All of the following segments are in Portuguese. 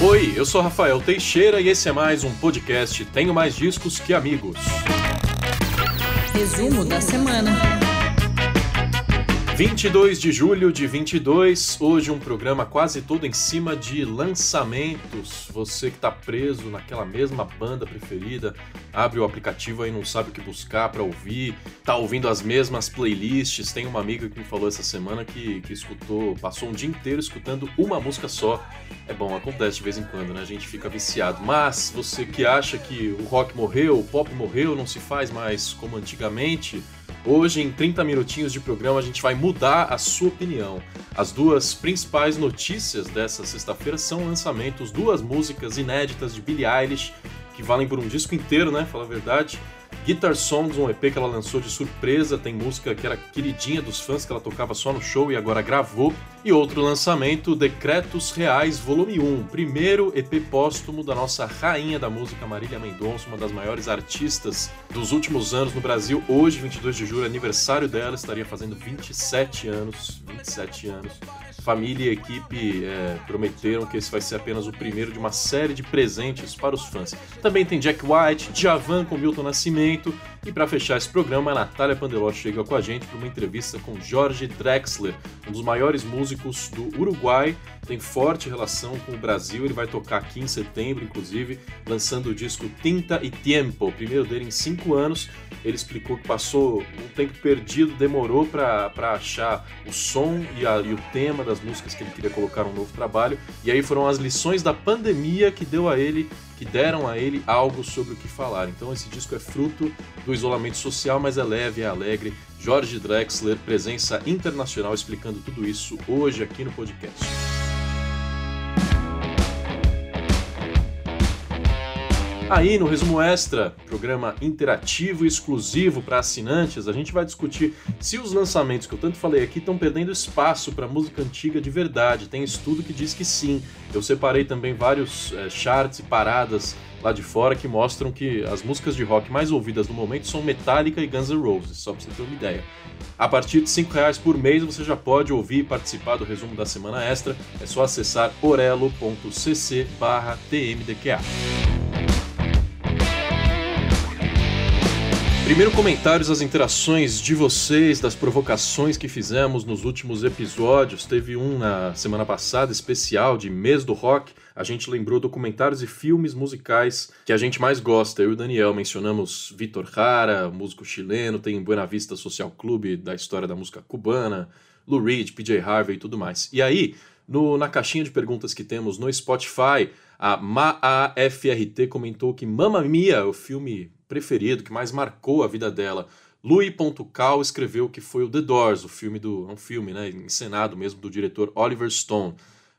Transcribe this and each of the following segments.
Oi, eu sou Rafael Teixeira e esse é mais um podcast Tenho Mais Discos Que Amigos. Resumo da semana. 22 de julho de 22, hoje um programa quase todo em cima de lançamentos. Você que está preso naquela mesma banda preferida, abre o aplicativo aí não sabe o que buscar para ouvir, tá ouvindo as mesmas playlists. Tem uma amiga que me falou essa semana que, que escutou, passou um dia inteiro escutando uma música só. É bom, acontece de vez em quando, né? A gente fica viciado. Mas você que acha que o rock morreu, o pop morreu, não se faz mais como antigamente Hoje, em 30 minutinhos de programa, a gente vai mudar a sua opinião. As duas principais notícias dessa sexta-feira são lançamentos, duas músicas inéditas de Billie Eilish, que valem por um disco inteiro, né? Fala a verdade. Guitar Songs, um EP que ela lançou de surpresa, tem música que era queridinha dos fãs, que ela tocava só no show e agora gravou. E outro lançamento, Decretos Reais Volume 1, primeiro EP póstumo da nossa rainha da música Marília Mendonça, uma das maiores artistas dos últimos anos no Brasil. Hoje, 22 de julho, aniversário dela, estaria fazendo 27 anos, 27 anos família e equipe é, prometeram que esse vai ser apenas o primeiro de uma série de presentes para os fãs. Também tem Jack White, Djavan com Milton Nascimento e para fechar esse programa, a Natália Pandeló chega com a gente para uma entrevista com Jorge Drexler, um dos maiores músicos do Uruguai, tem forte relação com o Brasil, ele vai tocar aqui em setembro, inclusive, lançando o disco Tinta e Tiempo, o primeiro dele em cinco anos. Ele explicou que passou um tempo perdido, demorou para achar o som e, a, e o tema das músicas que ele queria colocar um novo trabalho, e aí foram as lições da pandemia que deu a ele que deram a ele algo sobre o que falar. Então esse disco é fruto do isolamento social, mas é leve, é alegre. Jorge Drexler, presença internacional explicando tudo isso hoje aqui no podcast. Aí no resumo extra, programa interativo e exclusivo para assinantes, a gente vai discutir se os lançamentos que eu tanto falei aqui estão perdendo espaço para música antiga de verdade. Tem estudo que diz que sim. Eu separei também vários é, charts e paradas lá de fora que mostram que as músicas de rock mais ouvidas no momento são Metallica e Guns N' Roses, só para você ter uma ideia. A partir de R$ reais por mês você já pode ouvir e participar do resumo da semana extra. É só acessar orelo.cc/tmdqa. Primeiro comentários as interações de vocês, das provocações que fizemos nos últimos episódios. Teve um na semana passada especial de mês do rock. A gente lembrou documentários e filmes musicais que a gente mais gosta. Eu e o Daniel mencionamos Vitor Jara, músico chileno, tem Buena Vista Social Clube da história da música cubana, Lou Reed, PJ Harvey e tudo mais. E aí, no, na caixinha de perguntas que temos no Spotify, a MAAFRT comentou que Mamma Mia, o filme preferido, que mais marcou a vida dela. Louis.cal escreveu que foi o The Doors, o filme do. um filme, né? Encenado mesmo do diretor Oliver Stone.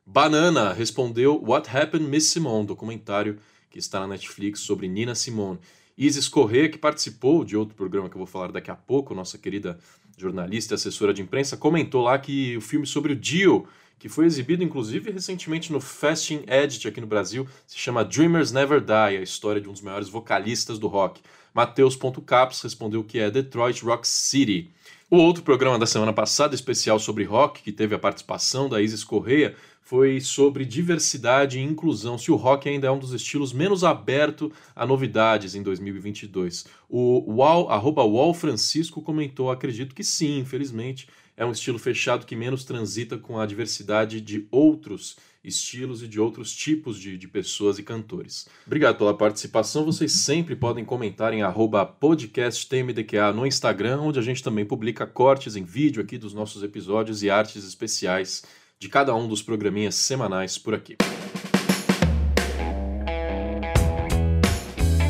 Banana respondeu What Happened Miss Simone, documentário que está na Netflix sobre Nina Simone. Isis Corrêa, que participou de outro programa que eu vou falar daqui a pouco, nossa querida jornalista e assessora de imprensa, comentou lá que o filme sobre o Dio que foi exibido inclusive recentemente no Fasting Edit aqui no Brasil, se chama Dreamers Never Die, a história de um dos maiores vocalistas do rock. Mateus.caps respondeu que é Detroit Rock City. O outro programa da semana passada, especial sobre rock, que teve a participação da Isis Correia, foi sobre diversidade e inclusão, se o rock ainda é um dos estilos menos aberto a novidades em 2022. O Wall, arroba Wall Francisco comentou, acredito que sim, infelizmente, é um estilo fechado que menos transita com a diversidade de outros estilos e de outros tipos de, de pessoas e cantores. Obrigado pela participação. Vocês sempre podem comentar em podcasttmdqa no Instagram, onde a gente também publica cortes em vídeo aqui dos nossos episódios e artes especiais de cada um dos programinhas semanais por aqui.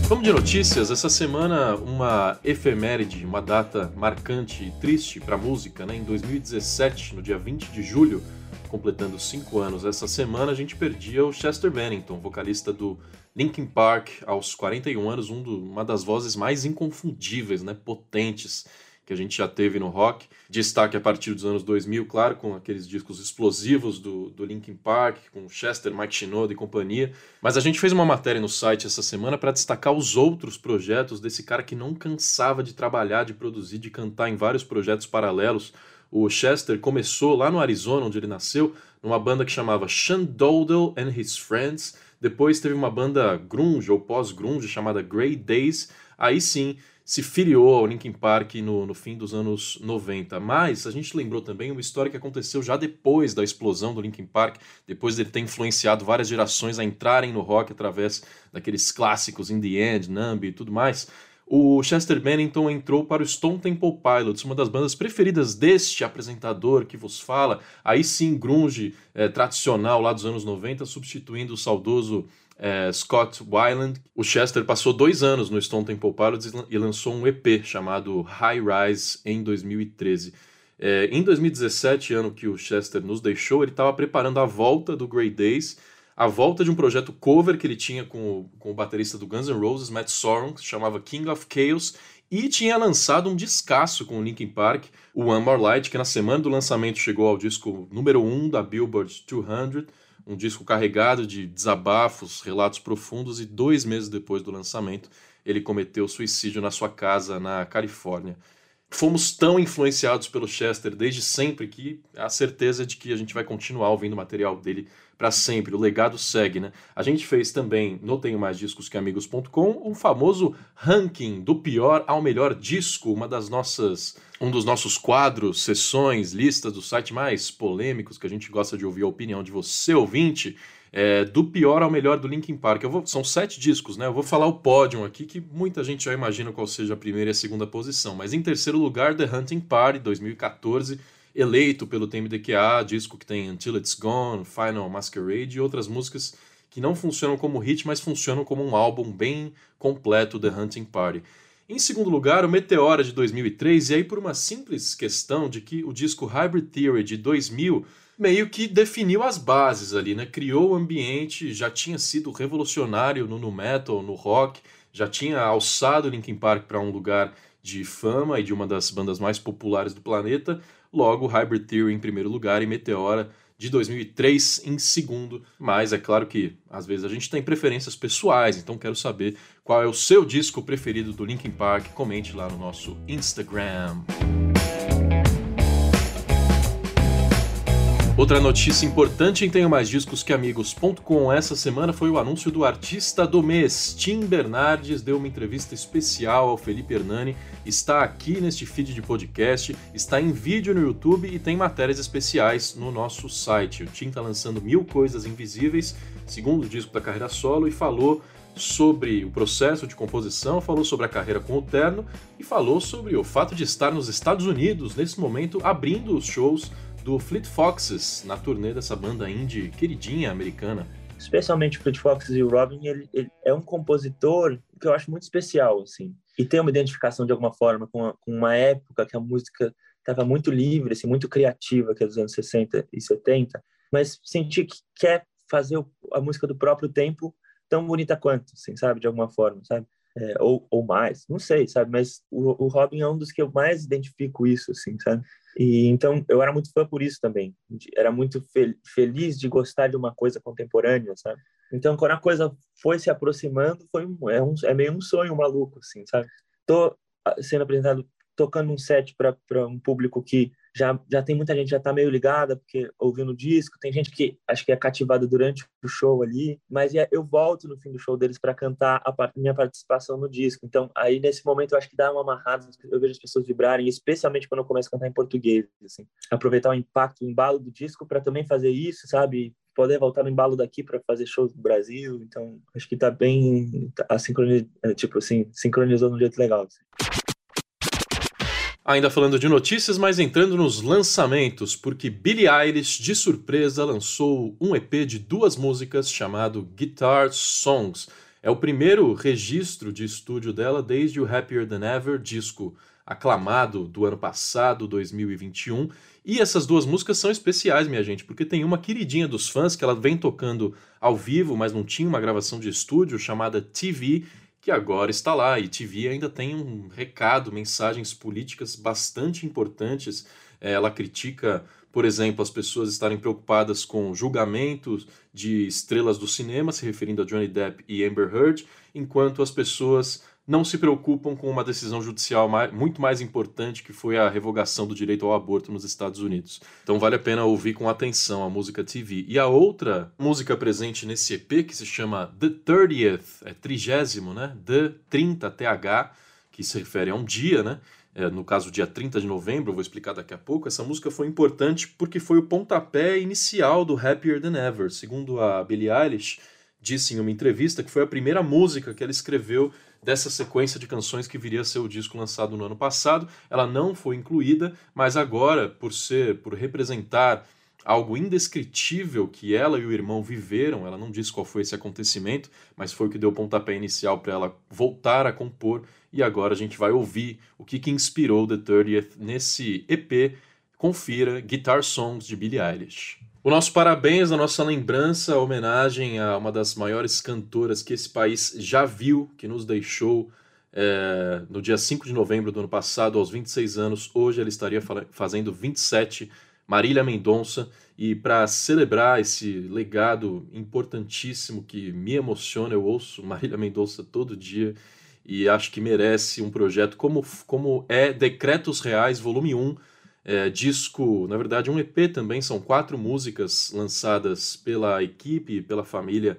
Vamos de notícias. Essa semana, uma efeméride, uma data marcante e triste para a música. Né? Em 2017, no dia 20 de julho, completando cinco anos essa semana, a gente perdia o Chester Bennington, vocalista do Linkin Park, aos 41 anos, um do, uma das vozes mais inconfundíveis, né? potentes que a gente já teve no rock. Destaque a partir dos anos 2000, claro, com aqueles discos explosivos do, do Linkin Park, com Chester, Mike Shinoda e companhia. Mas a gente fez uma matéria no site essa semana para destacar os outros projetos desse cara que não cansava de trabalhar, de produzir, de cantar em vários projetos paralelos. O Chester começou lá no Arizona, onde ele nasceu, numa banda que chamava Sean Dodell and His Friends. Depois teve uma banda grunge ou pós-grunge chamada Grey Days. Aí sim se filiou ao Linkin Park no, no fim dos anos 90. Mas a gente lembrou também uma história que aconteceu já depois da explosão do Linkin Park, depois dele ter influenciado várias gerações a entrarem no rock através daqueles clássicos In The End, Numb e tudo mais. O Chester Bennington entrou para o Stone Temple Pilots, uma das bandas preferidas deste apresentador que vos fala, aí sim grunge é, tradicional lá dos anos 90, substituindo o saudoso é, Scott Weiland. O Chester passou dois anos no Stone Temple Pilots e lançou um EP chamado High Rise em 2013. É, em 2017, ano que o Chester nos deixou, ele estava preparando a volta do Grey Days, a volta de um projeto cover que ele tinha com o, com o baterista do Guns N' Roses, Matt Sorum, que se chamava King of Chaos, e tinha lançado um descasso com o Linkin Park, o One More Light, que na semana do lançamento chegou ao disco número 1 um da Billboard 200, um disco carregado de desabafos, relatos profundos, e dois meses depois do lançamento, ele cometeu suicídio na sua casa na Califórnia. Fomos tão influenciados pelo Chester desde sempre que a certeza de que a gente vai continuar ouvindo material dele para sempre. O legado segue, né? A gente fez também no Tenho Mais Discos que Amigos.com um famoso ranking do pior ao melhor disco, uma das nossas um dos nossos quadros, sessões, listas do site mais polêmicos que a gente gosta de ouvir a opinião de você, ouvinte, é, do pior ao melhor do Linkin Park. Vou, são sete discos, né? Eu vou falar o pódio aqui, que muita gente já imagina qual seja a primeira e a segunda posição. Mas em terceiro lugar, The Hunting Party, 2014, eleito pelo TMDQA, disco que tem Until It's Gone, Final Masquerade e outras músicas que não funcionam como hit, mas funcionam como um álbum bem completo, The Hunting Party. Em segundo lugar, o Meteora de 2003, e aí por uma simples questão de que o disco Hybrid Theory de 2000 meio que definiu as bases ali, né? Criou o ambiente, já tinha sido revolucionário no, no metal, no rock, já tinha alçado Linkin Park para um lugar de fama e de uma das bandas mais populares do planeta. Logo, Hybrid Theory em primeiro lugar e Meteora de 2003 em segundo. Mas é claro que às vezes a gente tem preferências pessoais, então quero saber qual é o seu disco preferido do Linkin Park. Comente lá no nosso Instagram. Outra notícia importante em Tenho Mais Discos que Amigos.com essa semana foi o anúncio do artista do mês. Tim Bernardes deu uma entrevista especial ao Felipe Hernani, está aqui neste feed de podcast, está em vídeo no YouTube e tem matérias especiais no nosso site. O Tim está lançando Mil Coisas Invisíveis, segundo disco da carreira solo, e falou sobre o processo de composição, falou sobre a carreira com o Terno e falou sobre o fato de estar nos Estados Unidos nesse momento abrindo os shows do Fleet Foxes na turnê dessa banda indie queridinha americana. Especialmente o Fleet Foxes e o Robin, ele, ele, é um compositor que eu acho muito especial, assim, e tem uma identificação de alguma forma com, a, com uma época que a música estava muito livre, assim, muito criativa, que é dos anos 60 e 70, mas senti que quer fazer a música do próprio tempo tão bonita quanto, assim, sabe, de alguma forma, sabe? É, ou, ou mais, não sei, sabe? Mas o, o Robin é um dos que eu mais identifico isso, assim, sabe? E então eu era muito fã por isso também. Era muito fel feliz de gostar de uma coisa contemporânea, sabe? Então quando a coisa foi se aproximando, foi um, é, um, é meio um sonho maluco, assim, sabe? Tô ah, sendo apresentado tocando um set para um público que já, já tem muita gente já tá meio ligada porque ouvindo o disco, tem gente que acho que é cativada durante o show ali, mas é, eu volto no fim do show deles para cantar a minha participação no disco. Então, aí nesse momento eu acho que dá uma amarrada, eu vejo as pessoas vibrarem, especialmente quando eu começo a cantar em português, assim. Aproveitar o impacto, o embalo do disco para também fazer isso, sabe? Poder voltar no embalo daqui para fazer shows no Brasil. Então, acho que tá bem tá, a sincroniz... tipo assim, sincronizou de um jeito legal. Assim. Ainda falando de notícias, mas entrando nos lançamentos, porque Billie Eilish, de surpresa, lançou um EP de duas músicas chamado Guitar Songs. É o primeiro registro de estúdio dela desde o Happier Than Ever, disco aclamado do ano passado, 2021. E essas duas músicas são especiais, minha gente, porque tem uma queridinha dos fãs que ela vem tocando ao vivo, mas não tinha uma gravação de estúdio, chamada TV, que agora está lá. E TV ainda tem um recado, mensagens políticas bastante importantes. É, ela critica, por exemplo, as pessoas estarem preocupadas com julgamentos de estrelas do cinema, se referindo a Johnny Depp e Amber Heard, enquanto as pessoas não se preocupam com uma decisão judicial mais, muito mais importante que foi a revogação do direito ao aborto nos Estados Unidos. Então vale a pena ouvir com atenção a música TV. E a outra música presente nesse EP, que se chama The 30th, é trigésimo, né? The 30 TH, que se refere a um dia, né? É, no caso, dia 30 de novembro, vou explicar daqui a pouco, essa música foi importante porque foi o pontapé inicial do Happier Than Ever. Segundo a Billie Eilish, disse em uma entrevista que foi a primeira música que ela escreveu dessa sequência de canções que viria a ser o disco lançado no ano passado. Ela não foi incluída, mas agora, por ser, por representar algo indescritível que ela e o irmão viveram, ela não disse qual foi esse acontecimento, mas foi o que deu o pontapé inicial para ela voltar a compor, e agora a gente vai ouvir o que, que inspirou The 30th nesse EP. Confira Guitar Songs de Billie Eilish. O nosso parabéns, a nossa lembrança, a homenagem a uma das maiores cantoras que esse país já viu, que nos deixou é, no dia 5 de novembro do ano passado, aos 26 anos. Hoje ela estaria fazendo 27, Marília Mendonça. E para celebrar esse legado importantíssimo que me emociona, eu ouço Marília Mendonça todo dia e acho que merece um projeto como, como é Decretos Reais, volume 1 é, disco, na verdade, um EP também, são quatro músicas lançadas pela equipe, pela família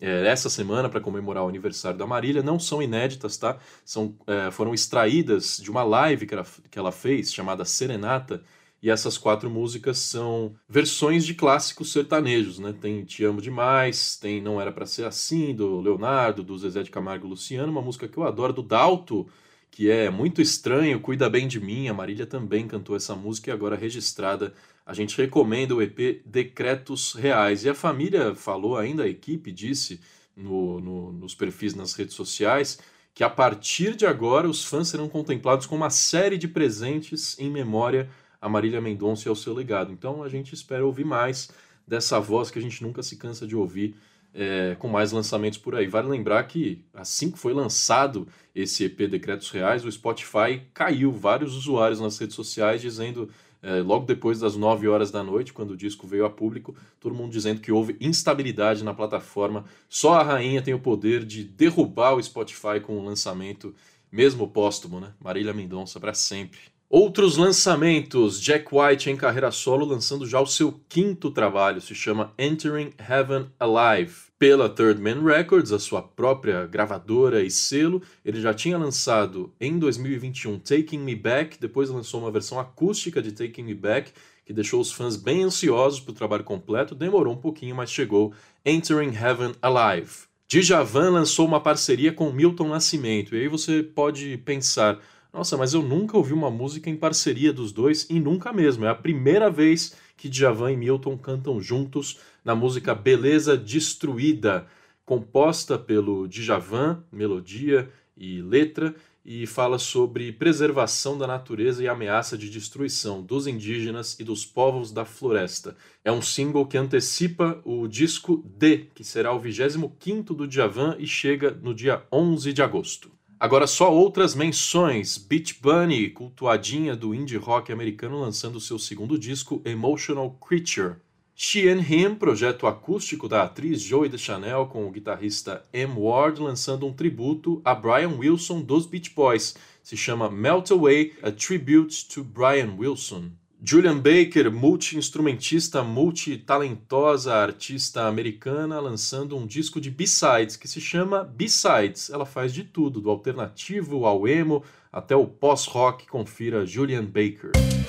é, essa semana para comemorar o aniversário da Marília. Não são inéditas, tá? São, é, foram extraídas de uma live que ela, que ela fez chamada Serenata. E essas quatro músicas são versões de clássicos sertanejos, né? Tem Te Amo Demais, tem Não Era para Ser Assim, do Leonardo, do Zezé de Camargo e Luciano, uma música que eu adoro, do Dalto, que é muito estranho, Cuida Bem de Mim. A Marília também cantou essa música e agora registrada. A gente recomenda o EP Decretos Reais. E a família falou ainda, a equipe disse no, no, nos perfis nas redes sociais, que a partir de agora os fãs serão contemplados com uma série de presentes em memória a Marília Mendonça e ao seu legado. Então a gente espera ouvir mais dessa voz que a gente nunca se cansa de ouvir é, com mais lançamentos por aí. Vale lembrar que assim que foi lançado esse EP Decretos Reais, o Spotify caiu vários usuários nas redes sociais dizendo, é, logo depois das 9 horas da noite, quando o disco veio a público, todo mundo dizendo que houve instabilidade na plataforma. Só a rainha tem o poder de derrubar o Spotify com o lançamento, mesmo póstumo, né? Marília Mendonça para sempre. Outros lançamentos: Jack White em carreira solo lançando já o seu quinto trabalho, se chama Entering Heaven Alive. Pela Third Man Records, a sua própria gravadora e selo, ele já tinha lançado em 2021 Taking Me Back, depois lançou uma versão acústica de Taking Me Back, que deixou os fãs bem ansiosos para o trabalho completo. Demorou um pouquinho, mas chegou Entering Heaven Alive. Djavan lançou uma parceria com Milton Nascimento, e aí você pode pensar nossa, mas eu nunca ouvi uma música em parceria dos dois e nunca mesmo. É a primeira vez que Djavan e Milton cantam juntos na música Beleza Destruída, composta pelo Djavan, melodia e letra, e fala sobre preservação da natureza e ameaça de destruição dos indígenas e dos povos da floresta. É um single que antecipa o disco D, que será o 25º do Djavan e chega no dia 11 de agosto. Agora só outras menções. Beach Bunny, cultuadinha do indie rock americano, lançando seu segundo disco, Emotional Creature. She and Him, projeto acústico da atriz Joey DeChanel com o guitarrista M. Ward, lançando um tributo a Brian Wilson dos Beach Boys. Se chama Melt Away, a Tribute to Brian Wilson. Julian Baker, multi-instrumentista, multi-talentosa artista americana, lançando um disco de B-sides que se chama B-sides. Ela faz de tudo, do alternativo ao emo até o pós-rock. Confira Julian Baker.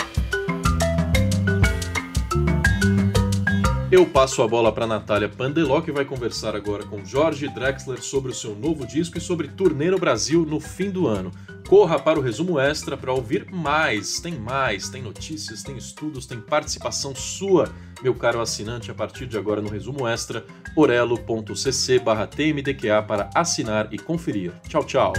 Eu passo a bola para Natália Pandeló, que vai conversar agora com Jorge Drexler sobre o seu novo disco e sobre turnê no Brasil no fim do ano. Corra para o resumo extra para ouvir mais. Tem mais, tem notícias, tem estudos, tem participação sua, meu caro assinante, a partir de agora no resumo extra, orelo.cc/tmdqa para assinar e conferir. Tchau, tchau.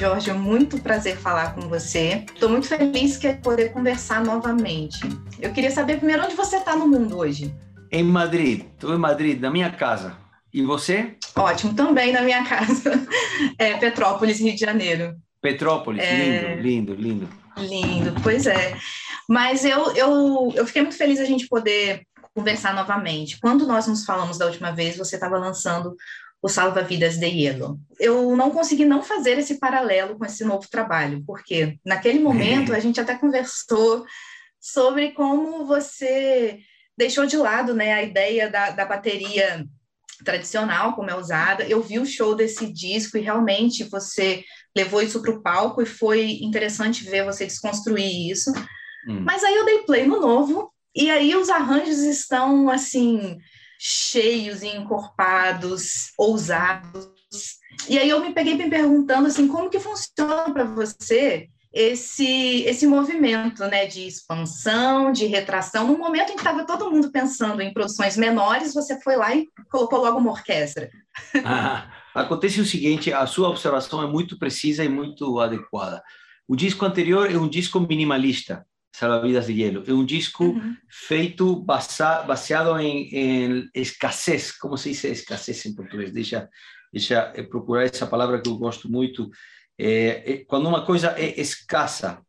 Jorge, muito prazer falar com você. Estou muito feliz que é poder conversar novamente. Eu queria saber primeiro onde você está no mundo hoje. Em Madrid. Estou em Madrid, na minha casa. E você? Ótimo, também na minha casa. É Petrópolis, Rio de Janeiro. Petrópolis, é... lindo, lindo, lindo. Lindo, pois é. Mas eu, eu, eu fiquei muito feliz a gente poder conversar novamente. Quando nós nos falamos da última vez, você estava lançando o Salva Vidas de Yellow. Eu não consegui não fazer esse paralelo com esse novo trabalho, porque naquele momento a gente até conversou sobre como você deixou de lado né, a ideia da, da bateria tradicional, como é usada. Eu vi o show desse disco e realmente você levou isso para o palco e foi interessante ver você desconstruir isso. Hum. Mas aí eu dei play no novo e aí os arranjos estão assim cheios e encorpados, ousados. E aí eu me peguei me perguntando assim, como que funciona para você esse esse movimento, né, de expansão, de retração. No momento em que estava todo mundo pensando em produções menores, você foi lá e colocou logo uma orquestra. Ah, acontece o seguinte, a sua observação é muito precisa e muito adequada. O disco anterior é um disco minimalista. Salvavidas de Hielo. É um disco uhum. feito basa, baseado em, em, escassez. Como se diz escassez em português? Deixa, deixa eu procurar essa palavra que eu gosto muito. É, é, quando uma coisa é escassa,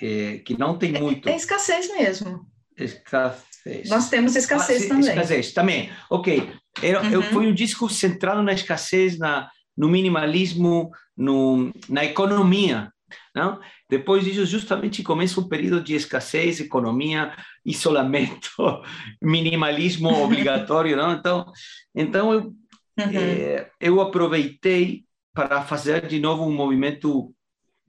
é, que não tem muito. É, escassez mesmo. Escassez. Nós temos escassez ah, também. Escassez também. Ok. Era, uhum. Foi um disco centrado na escassez, na, no minimalismo, no, na economia não? Depois disso, justamente começa um período de escassez, economia, isolamento, minimalismo obrigatório. Não? Então, então eu, uhum. é, eu aproveitei para fazer de novo um movimento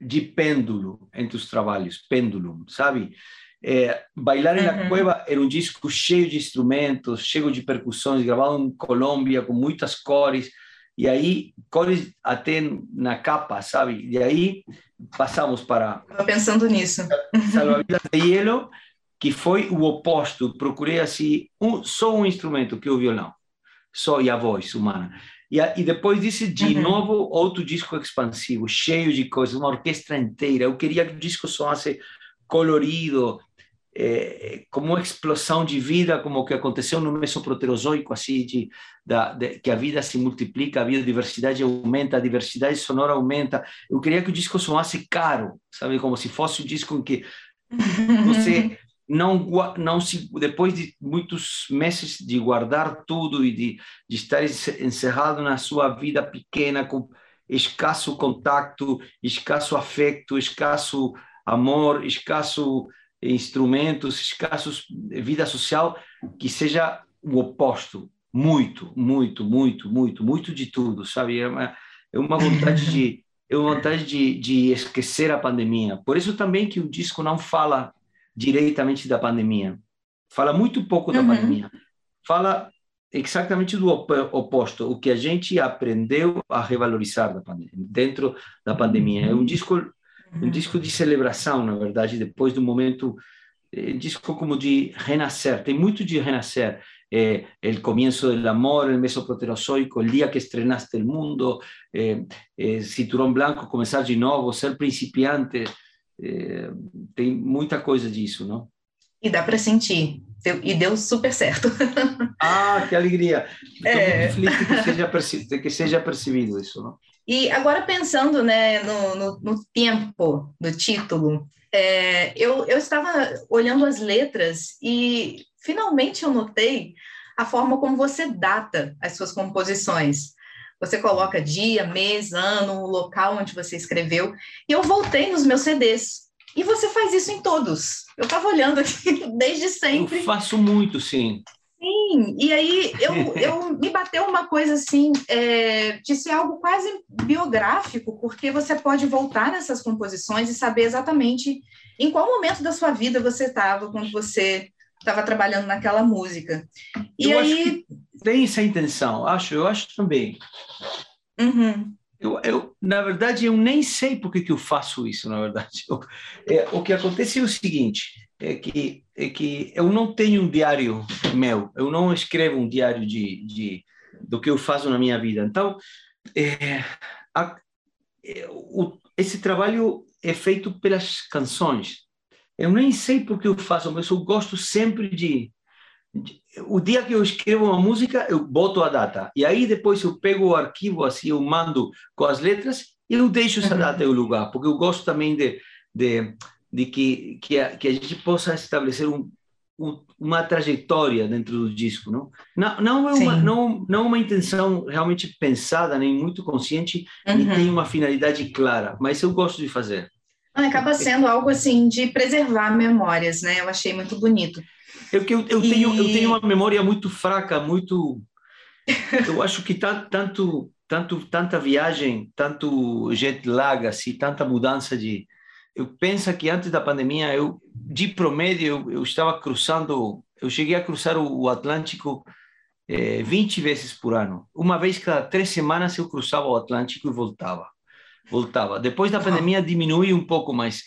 de pêndulo entre os trabalhos, pêndulo, sabe? É, Bailar uhum. na Cueva era um disco cheio de instrumentos, cheio de percussões, gravado em Colômbia, com muitas cores, e aí cores até na capa, sabe? E aí passamos para. Estava pensando nisso. Salvavidas de Hielo, que foi o oposto. Procurei assim um, só um instrumento, que é o violão, só e a voz humana. E, e depois disso, de uhum. novo, outro disco expansivo, cheio de coisas, uma orquestra inteira. Eu queria que o disco soasse colorido, é, como uma explosão de vida, como o que aconteceu no Mesoproterozoico, assim, de, da, de, que a vida se multiplica, a biodiversidade aumenta, a diversidade sonora aumenta. Eu queria que o disco soasse caro, sabe, como se fosse um disco em que você não não se depois de muitos meses de guardar tudo e de, de estar encerrado na sua vida pequena com escasso contato, escasso afeto, escasso amor, escasso instrumentos escassos, vida social, que seja o oposto. Muito, muito, muito, muito, muito de tudo, sabe? É uma, é uma vontade de é uma vontade de, de esquecer a pandemia. Por isso também que o disco não fala diretamente da pandemia. Fala muito pouco da uhum. pandemia. Fala exatamente do oposto, o que a gente aprendeu a revalorizar da pandemia, dentro da pandemia. É um disco um disco de celebração, na verdade, depois do momento, é, disco como de renascer, tem muito de renascer. É, o começo do amor, o mesoproterozoico, o dia que estrenaste o mundo, é, é, cinturão branco, começar de novo, ser principiante, é, tem muita coisa disso, não? E dá para sentir, e deu super certo. ah, que alegria! Estou é... muito feliz que seja, que seja percebido isso, não? E agora pensando né, no, no, no tempo do título, é, eu, eu estava olhando as letras e finalmente eu notei a forma como você data as suas composições. Você coloca dia, mês, ano, local onde você escreveu. E eu voltei nos meus CDs. E você faz isso em todos. Eu estava olhando aqui desde sempre. Eu faço muito, sim. Sim, e aí eu, eu me bateu uma coisa assim, é, de ser algo quase biográfico, porque você pode voltar nessas composições e saber exatamente em qual momento da sua vida você estava quando você estava trabalhando naquela música. E eu aí tem essa intenção, acho, eu acho também. Uhum. Eu, eu, na verdade, eu nem sei por que, que eu faço isso, na verdade. Eu, é, o que acontece é o seguinte, é que, é que eu não tenho um diário meu, eu não escrevo um diário de, de do que eu faço na minha vida. Então, é, a, é, o, esse trabalho é feito pelas canções. Eu nem sei por que eu faço, mas eu gosto sempre de, de, o dia que eu escrevo uma música, eu boto a data. E aí depois eu pego o arquivo assim, eu mando com as letras e eu deixo essa data e o lugar, porque eu gosto também de, de de que, que, a, que a gente possa estabelecer um, uma trajetória dentro do disco, não? Não, não é uma, não, não uma intenção realmente pensada, nem muito consciente, uhum. nem tem uma finalidade clara, mas eu gosto de fazer. Acaba sendo algo assim de preservar memórias, né? Eu achei muito bonito. Eu, eu, eu, e... tenho, eu tenho uma memória muito fraca, muito. Eu acho que tá, tanto, tanto, tanta viagem, tanto jet lag, assim, tanta mudança de. Eu penso que antes da pandemia, eu de promédio, eu, eu estava cruzando, eu cheguei a cruzar o, o Atlântico é, 20 vezes por ano. Uma vez cada três semanas eu cruzava o Atlântico e voltava. Voltava. Depois da pandemia diminuiu um pouco, mas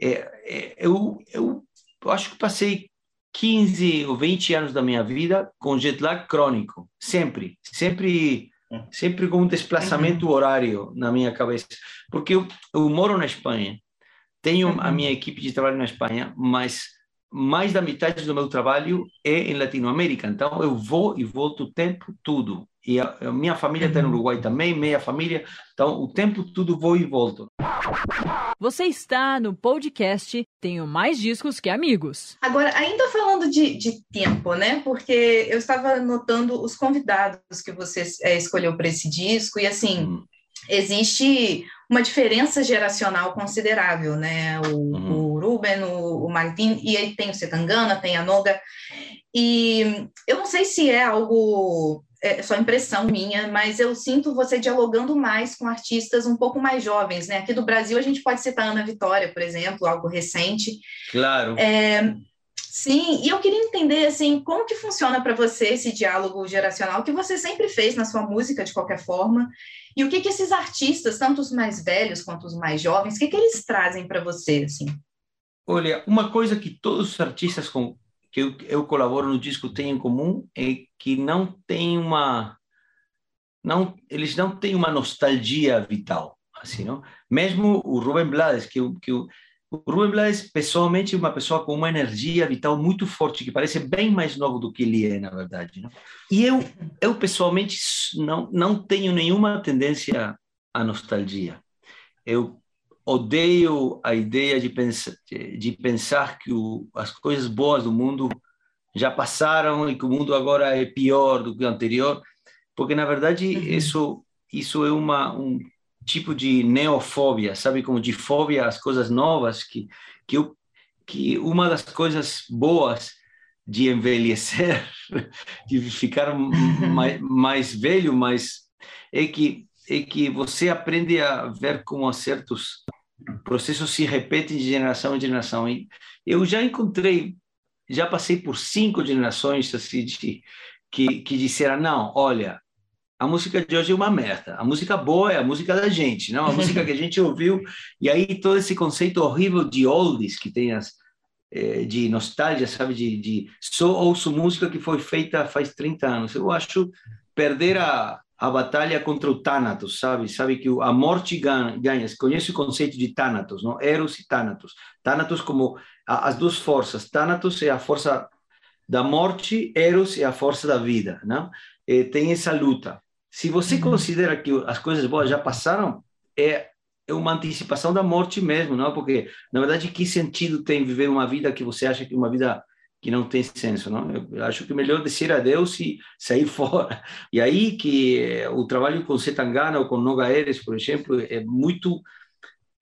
é, é, eu, eu, acho que passei 15 ou 20 anos da minha vida com jet lag crônico, sempre, sempre, sempre com um desplazamento uhum. horário na minha cabeça, porque eu, eu moro na Espanha, tenho uhum. a minha equipe de trabalho na Espanha, mas mais da metade do meu trabalho é em Latinoamérica, então eu vou e volto o tempo todo. E a, a minha família está no uhum. Uruguai também, meia família, então o tempo todo vou e volto. Você está no podcast Tenho Mais Discos que Amigos. Agora, ainda falando de, de tempo, né? Porque eu estava notando os convidados que você é, escolheu para esse disco, e assim, hum. Existe uma diferença geracional considerável, né? O, uhum. o Ruben, o, o Martin, e aí tem o Setangana, tem a Noga. E eu não sei se é algo é só impressão minha, mas eu sinto você dialogando mais com artistas um pouco mais jovens, né? Aqui do Brasil a gente pode citar Ana Vitória, por exemplo, algo recente. Claro. É, sim, e eu queria entender assim como que funciona para você esse diálogo geracional que você sempre fez na sua música de qualquer forma e o que que esses artistas, tanto os mais velhos quanto os mais jovens, o que que eles trazem para você assim? Olha, uma coisa que todos os artistas com, que eu, eu colaboro no disco têm em comum é que não tem uma não eles não têm uma nostalgia vital assim não mesmo o Rubem Blades que, que o, o Rubem Blades pessoalmente é uma pessoa com uma energia vital muito forte que parece bem mais novo do que ele é na verdade não? e eu eu pessoalmente não não tenho nenhuma tendência à nostalgia eu odeio a ideia de pensar, de pensar que o, as coisas boas do mundo já passaram e que o mundo agora é pior do que o anterior, porque na verdade uhum. isso isso é uma um tipo de neofobia, sabe como de fobia às coisas novas que que eu, que uma das coisas boas de envelhecer, de ficar mais, mais velho, mas é que é que você aprende a ver como certos processos se repetem de geração em geração. E eu já encontrei, já passei por cinco gerações assim de, que, que disseram, não, olha, a música de hoje é uma merda. A música boa é a música da gente, não a música que a gente ouviu. E aí todo esse conceito horrível de oldies que tem as, eh, de nostalgia, sabe, de, de só ouço música que foi feita faz 30 anos. Eu acho perder a, a batalha contra o Thanatos, sabe? Sabe que a morte ganha. Conhece o conceito de Thanatos, não? Eros e Thanatos. Thanatos como as duas forças. Thanatos é a força da morte, Eros é a força da vida, não? E tem essa luta. Se você uhum. considera que as coisas boas já passaram, é é uma antecipação da morte mesmo, não? Porque na verdade que sentido tem viver uma vida que você acha que é uma vida que não tem senso, não? Eu acho que é melhor dizer adeus e sair fora. E aí que eh, o trabalho com Setangana ou com Noga Eres, por exemplo, é muito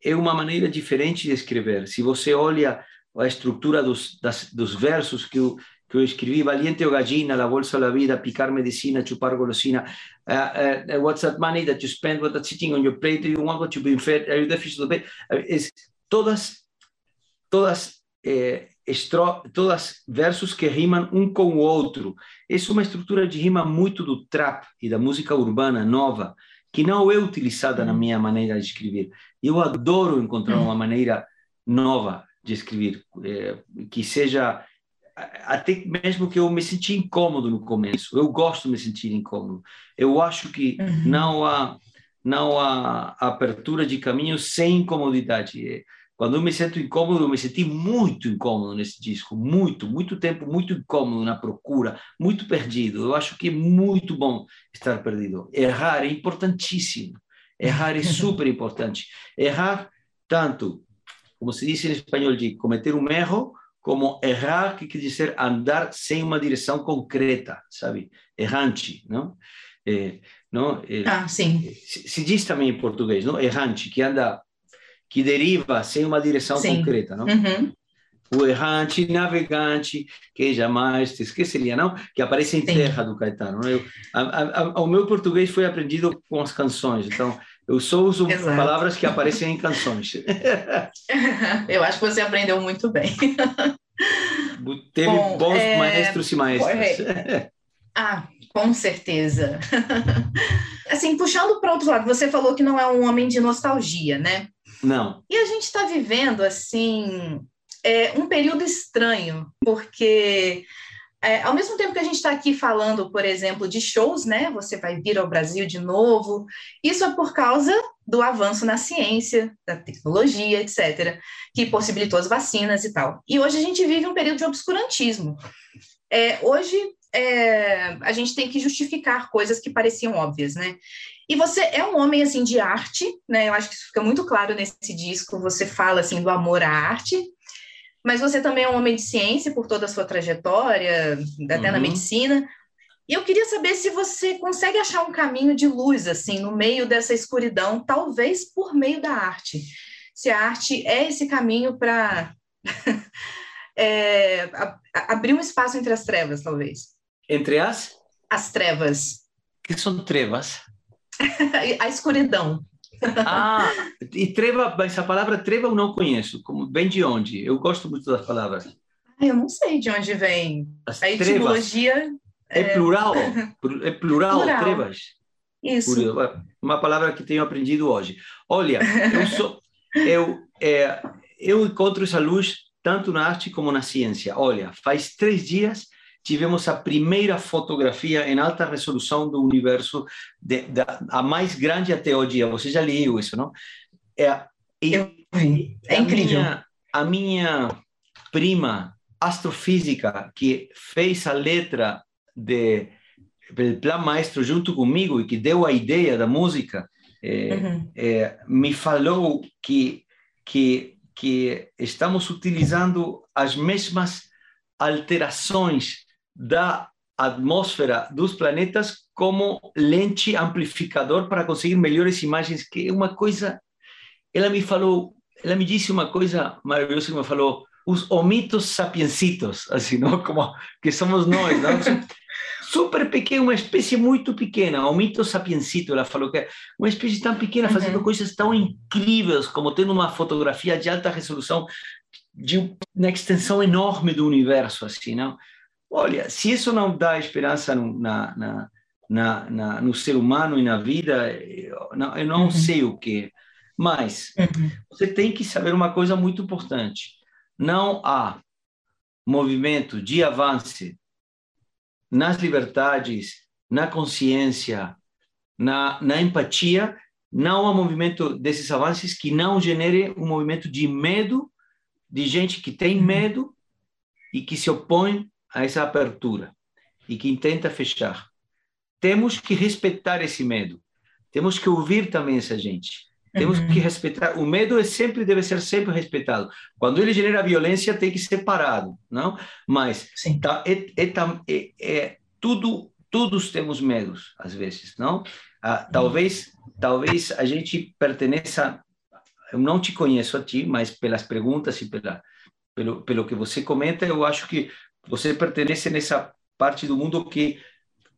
é uma maneira diferente de escrever. Se você olha a estrutura dos, das, dos versos que eu, que eu escrevi, valiente ou gallina, la bolsa da vida, picar medicina, chupar golosina, uh, uh, what's that money that you spend, what's that sitting on your plate, do you want what you've been fed, are you deficient of it? Es, todas, todas eh, estro, todas versos que rimam um com o outro. É uma estrutura de rima muito do trap e da música urbana nova, que não é utilizada na minha maneira de escrever. Eu adoro encontrar uma maneira nova de escrever, é, que seja até mesmo que eu me senti incômodo no começo. Eu gosto de me sentir incômodo. Eu acho que uhum. não há não há abertura de caminho sem incomodidade. É, quando eu me sinto incômodo, eu me senti muito incômodo nesse disco, muito, muito tempo, muito incômodo na procura, muito perdido. Eu acho que é muito bom estar perdido. Errar é importantíssimo. Errar é super importante. Errar tanto, como se diz em espanhol, de cometer um erro como errar, que quer dizer andar sem uma direção concreta, sabe? Errante, não? É, não? É, ah, sim. Se, se, diz também em português, não? Errante, que anda, que deriva sem uma direção sim. concreta, não? Uhum. O errante, navegante, que jamais te esqueceria, não? Que aparece em sim. Terra do Caetano. Eu, a, a, a, o meu português foi aprendido com as canções, então eu só uso Exato. palavras que aparecem em canções. Eu acho que você aprendeu muito bem. Teve Bom, bons é... maestros e maestras. Ah, com certeza. Assim, puxando para outro lado, você falou que não é um homem de nostalgia, né? Não. E a gente está vivendo, assim, é, um período estranho, porque é, ao mesmo tempo que a gente está aqui falando, por exemplo, de shows, né? Você vai vir ao Brasil de novo. Isso é por causa do avanço na ciência, da tecnologia, etc., que possibilitou as vacinas e tal. E hoje a gente vive um período de obscurantismo. É, hoje é, a gente tem que justificar coisas que pareciam óbvias, né? E você é um homem assim de arte, né? Eu acho que isso fica muito claro nesse disco. Você fala assim do amor à arte mas você também é um homem de ciência por toda a sua trajetória, até uhum. na medicina. E eu queria saber se você consegue achar um caminho de luz, assim, no meio dessa escuridão, talvez por meio da arte. Se a arte é esse caminho para é, abrir um espaço entre as trevas, talvez. Entre as? As trevas. que são trevas? a escuridão. Ah, e treva, essa palavra treva eu não conheço. Como, vem de onde? Eu gosto muito das palavras. Ah, eu não sei de onde vem. As a etimologia. É, é plural. É plural, plural. trevas. Isso. Uma palavra que tenho aprendido hoje. Olha, eu, sou, eu, é, eu encontro essa luz tanto na arte como na ciência. Olha, faz três dias tivemos a primeira fotografia em alta resolução do universo, de, de, a mais grande até hoje. Você já leu isso, não? É, e, é incrível. A minha, a minha prima astrofísica, que fez a letra de do Plan Maestro junto comigo e que deu a ideia da música, é, uhum. é, me falou que, que, que estamos utilizando as mesmas alterações da atmosfera dos planetas como lente amplificador para conseguir melhores imagens, que é uma coisa... Ela me falou, ela me disse uma coisa maravilhosa que me falou, os homitos sapiencitos, assim, não? Como que somos nós, não? super pequeno, uma espécie muito pequena, homito sapiencito, ela falou que é uma espécie tão pequena fazendo uhum. coisas tão incríveis como tendo uma fotografia de alta resolução de uma extensão enorme do universo, assim, não? Olha, se isso não dá esperança no, na, na, na, na, no ser humano e na vida, eu não, eu não uhum. sei o que. Mas uhum. você tem que saber uma coisa muito importante: não há movimento de avanço nas liberdades, na consciência, na, na empatia, não há movimento desses avanços que não genere um movimento de medo, de gente que tem uhum. medo e que se opõe a essa abertura e que intenta fechar. Temos que respeitar esse medo. Temos que ouvir também essa gente. Temos uhum. que respeitar. O medo é sempre deve ser sempre respeitado. Quando ele genera violência, tem que ser parado, não? Mas tá, é, é, é, é, tudo, todos temos medos às vezes, não? Ah, talvez, talvez a gente pertença. Eu não te conheço a ti, mas pelas perguntas e pela, pelo, pelo que você comenta, eu acho que você pertence nessa parte do mundo que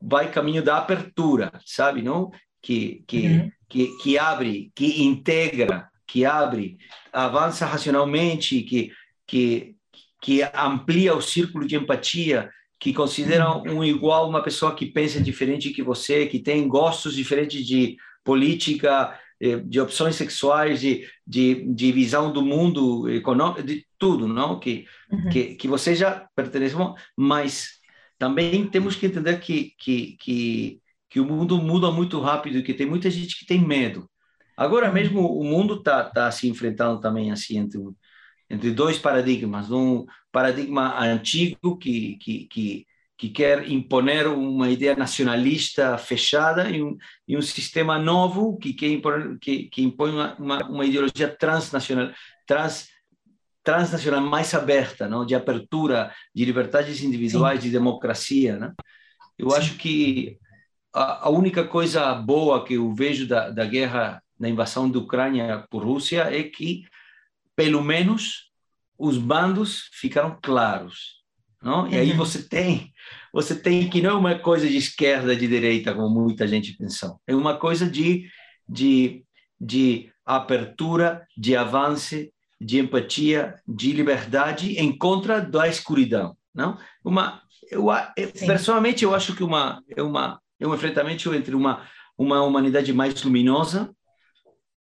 vai caminho da abertura, sabe, não? Que que uhum. que, que abre, que integra, que abre, avança racionalmente, que que que amplia o círculo de empatia, que considera uhum. um igual uma pessoa que pensa diferente que você, que tem gostos diferentes de política, eh, de opções sexuais, de, de, de visão do mundo econômico, de tudo, não? Que, uhum. que, que você já pertence, mas também temos que entender que, que, que, que o mundo muda muito rápido e que tem muita gente que tem medo. Agora uhum. mesmo o mundo está tá se enfrentando também assim entre, entre dois paradigmas. Um paradigma antigo que, que, que que quer imponer uma ideia nacionalista fechada e um, e um sistema novo que, impor, que, que impõe uma, uma, uma, ideologia transnacional, trans, transnacional mais aberta, não? de abertura, de liberdades individuais, Sim. de democracia. Né? Eu Sim. acho que a, a, única coisa boa que eu vejo da, da guerra, da invasão da Ucrânia por Rússia, é que, pelo menos, os bandos ficaram claros. Não? E uhum. aí você tem, você tem que não é uma coisa de esquerda, de direita, como muita gente pensou. É uma coisa de, de, de abertura, de avanço, de empatia, de liberdade em contra da escuridão, não? Uma, eu, pessoalmente eu acho que uma é uma é um enfrentamento entre uma uma humanidade mais luminosa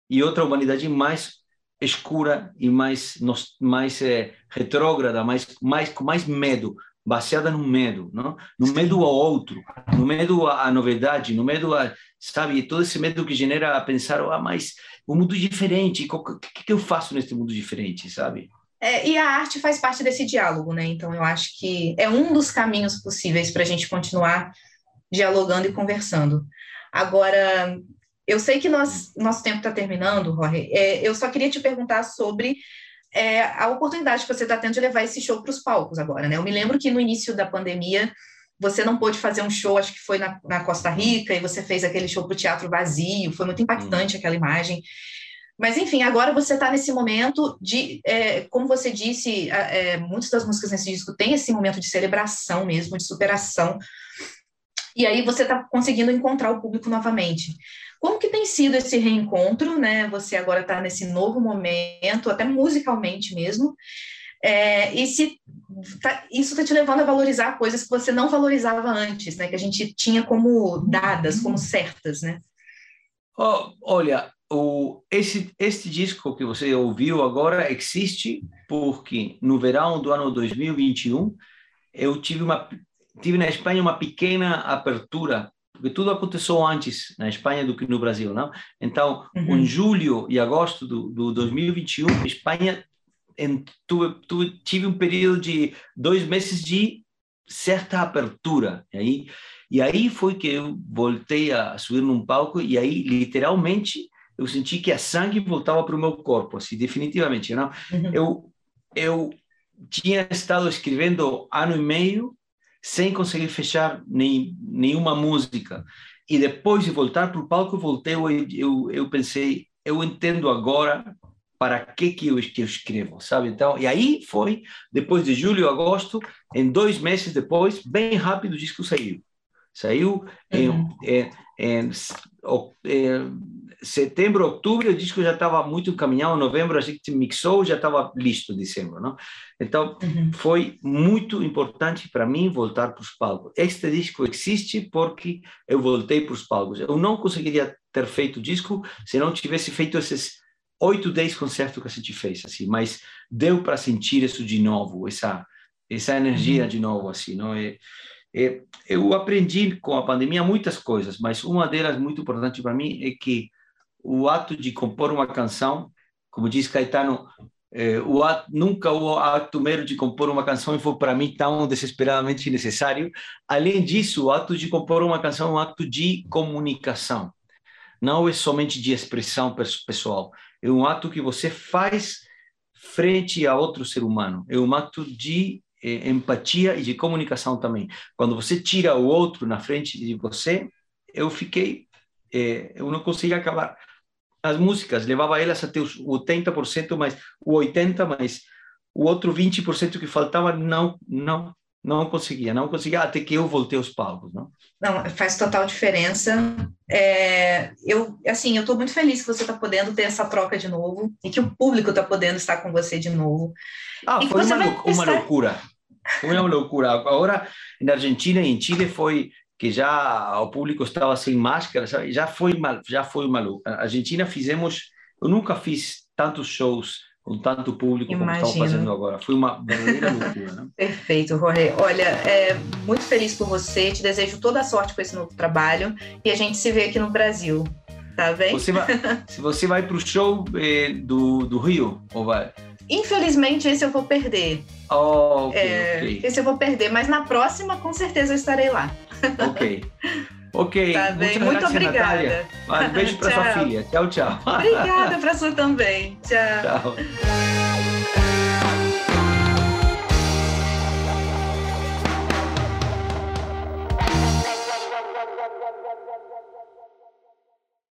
e outra humanidade mais escura e mais mais é, retrógrada, mais mais com mais medo, baseada no medo, não? No medo ao outro, no medo à novidade, no medo a, sabe, todo esse medo que genera a pensar, ah, mas um mundo diferente, o que, que eu faço nesse mundo diferente, sabe? É, e a arte faz parte desse diálogo, né? Então eu acho que é um dos caminhos possíveis para a gente continuar dialogando e conversando. Agora, eu sei que nós, nosso tempo está terminando, Jorge. É, eu só queria te perguntar sobre é, a oportunidade que você está tendo de levar esse show para os palcos agora, né? Eu me lembro que no início da pandemia você não pôde fazer um show, acho que foi na, na Costa Rica, e você fez aquele show para o teatro vazio, foi muito impactante hum. aquela imagem. Mas, enfim, agora você está nesse momento de, é, como você disse, é, muitas das músicas nesse disco têm esse momento de celebração mesmo, de superação. E aí você está conseguindo encontrar o público novamente. Como que tem sido esse reencontro, né? Você agora está nesse novo momento, até musicalmente mesmo. É, e se tá, isso está te levando a valorizar coisas que você não valorizava antes, né? Que a gente tinha como dadas, como certas, né? Oh, olha, o, esse, este disco que você ouviu agora existe porque no verão do ano 2021 eu tive uma tive na Espanha uma pequena abertura porque tudo aconteceu antes na Espanha do que no Brasil, não? Então, uhum. em julho e agosto do, do 2021, a Espanha em, tive um período de dois meses de certa abertura. E aí, e aí foi que eu voltei a subir num palco e aí, literalmente, eu senti que a sangue voltava para o meu corpo, assim, definitivamente. Não? Uhum. Eu, eu tinha estado escrevendo ano e meio sem conseguir fechar nem, nenhuma música. E depois de voltar para o palco, voltei, eu, eu, eu pensei, eu entendo agora para que que eu, que eu escrevo, sabe? Então, e aí foi, depois de julho, agosto, em dois meses depois, bem rápido o disco saiu. Saiu uhum. em, em, em, em, setembro, outubro, o disco já estava muito encaminhado, novembro a gente mixou, já estava listo, dezembro, não? Então, uhum. foi muito importante para mim voltar para os palcos. Este disco existe porque eu voltei para os palcos. Eu não conseguiria ter feito o disco se não tivesse feito esses oito, dez concertos que a gente fez, assim, mas deu para sentir isso de novo, essa essa energia uhum. de novo, assim, não é, eu aprendi com a pandemia muitas coisas, mas uma delas muito importante para mim é que o ato de compor uma canção, como diz Caetano, é, o ato, nunca o ato mero de compor uma canção foi para mim tão desesperadamente necessário. Além disso, o ato de compor uma canção é um ato de comunicação, não é somente de expressão pessoal. É um ato que você faz frente a outro ser humano, é um ato de é, empatia e de comunicação também. Quando você tira o outro na frente de você, eu fiquei, é, eu não consegui acabar. As músicas, levava elas até os 80%, mas o 80%, mas o outro 20% que faltava não, não, não conseguia, não conseguia até que eu voltei aos palcos, não? Não, faz total diferença. É, eu, assim, eu estou muito feliz que você está podendo ter essa troca de novo e que o público está podendo estar com você de novo. Ah, foi uma, uma estar... loucura. Foi uma loucura. Agora, na Argentina e em Chile foi que já o público estava sem máscara, sabe? já foi mal, já foi maluco. A Argentina fizemos, eu nunca fiz tantos shows com tanto público Imagino. como estão fazendo agora. Foi uma verdadeira loucura. Né? Perfeito, Jorge. Olha, é, muito feliz por você, te desejo toda a sorte com esse novo trabalho e a gente se vê aqui no Brasil. Tá bem? Você vai, se você vai para o show é, do, do Rio, ou vai? Infelizmente, esse eu vou perder. Oh, okay, é, okay. Esse eu vou perder, mas na próxima, com certeza, eu estarei lá. Ok. Ok. Tá bem, muito obrigada. Um beijo para sua filha. Tchau, tchau. Obrigada para sua também. Tchau. Tchau.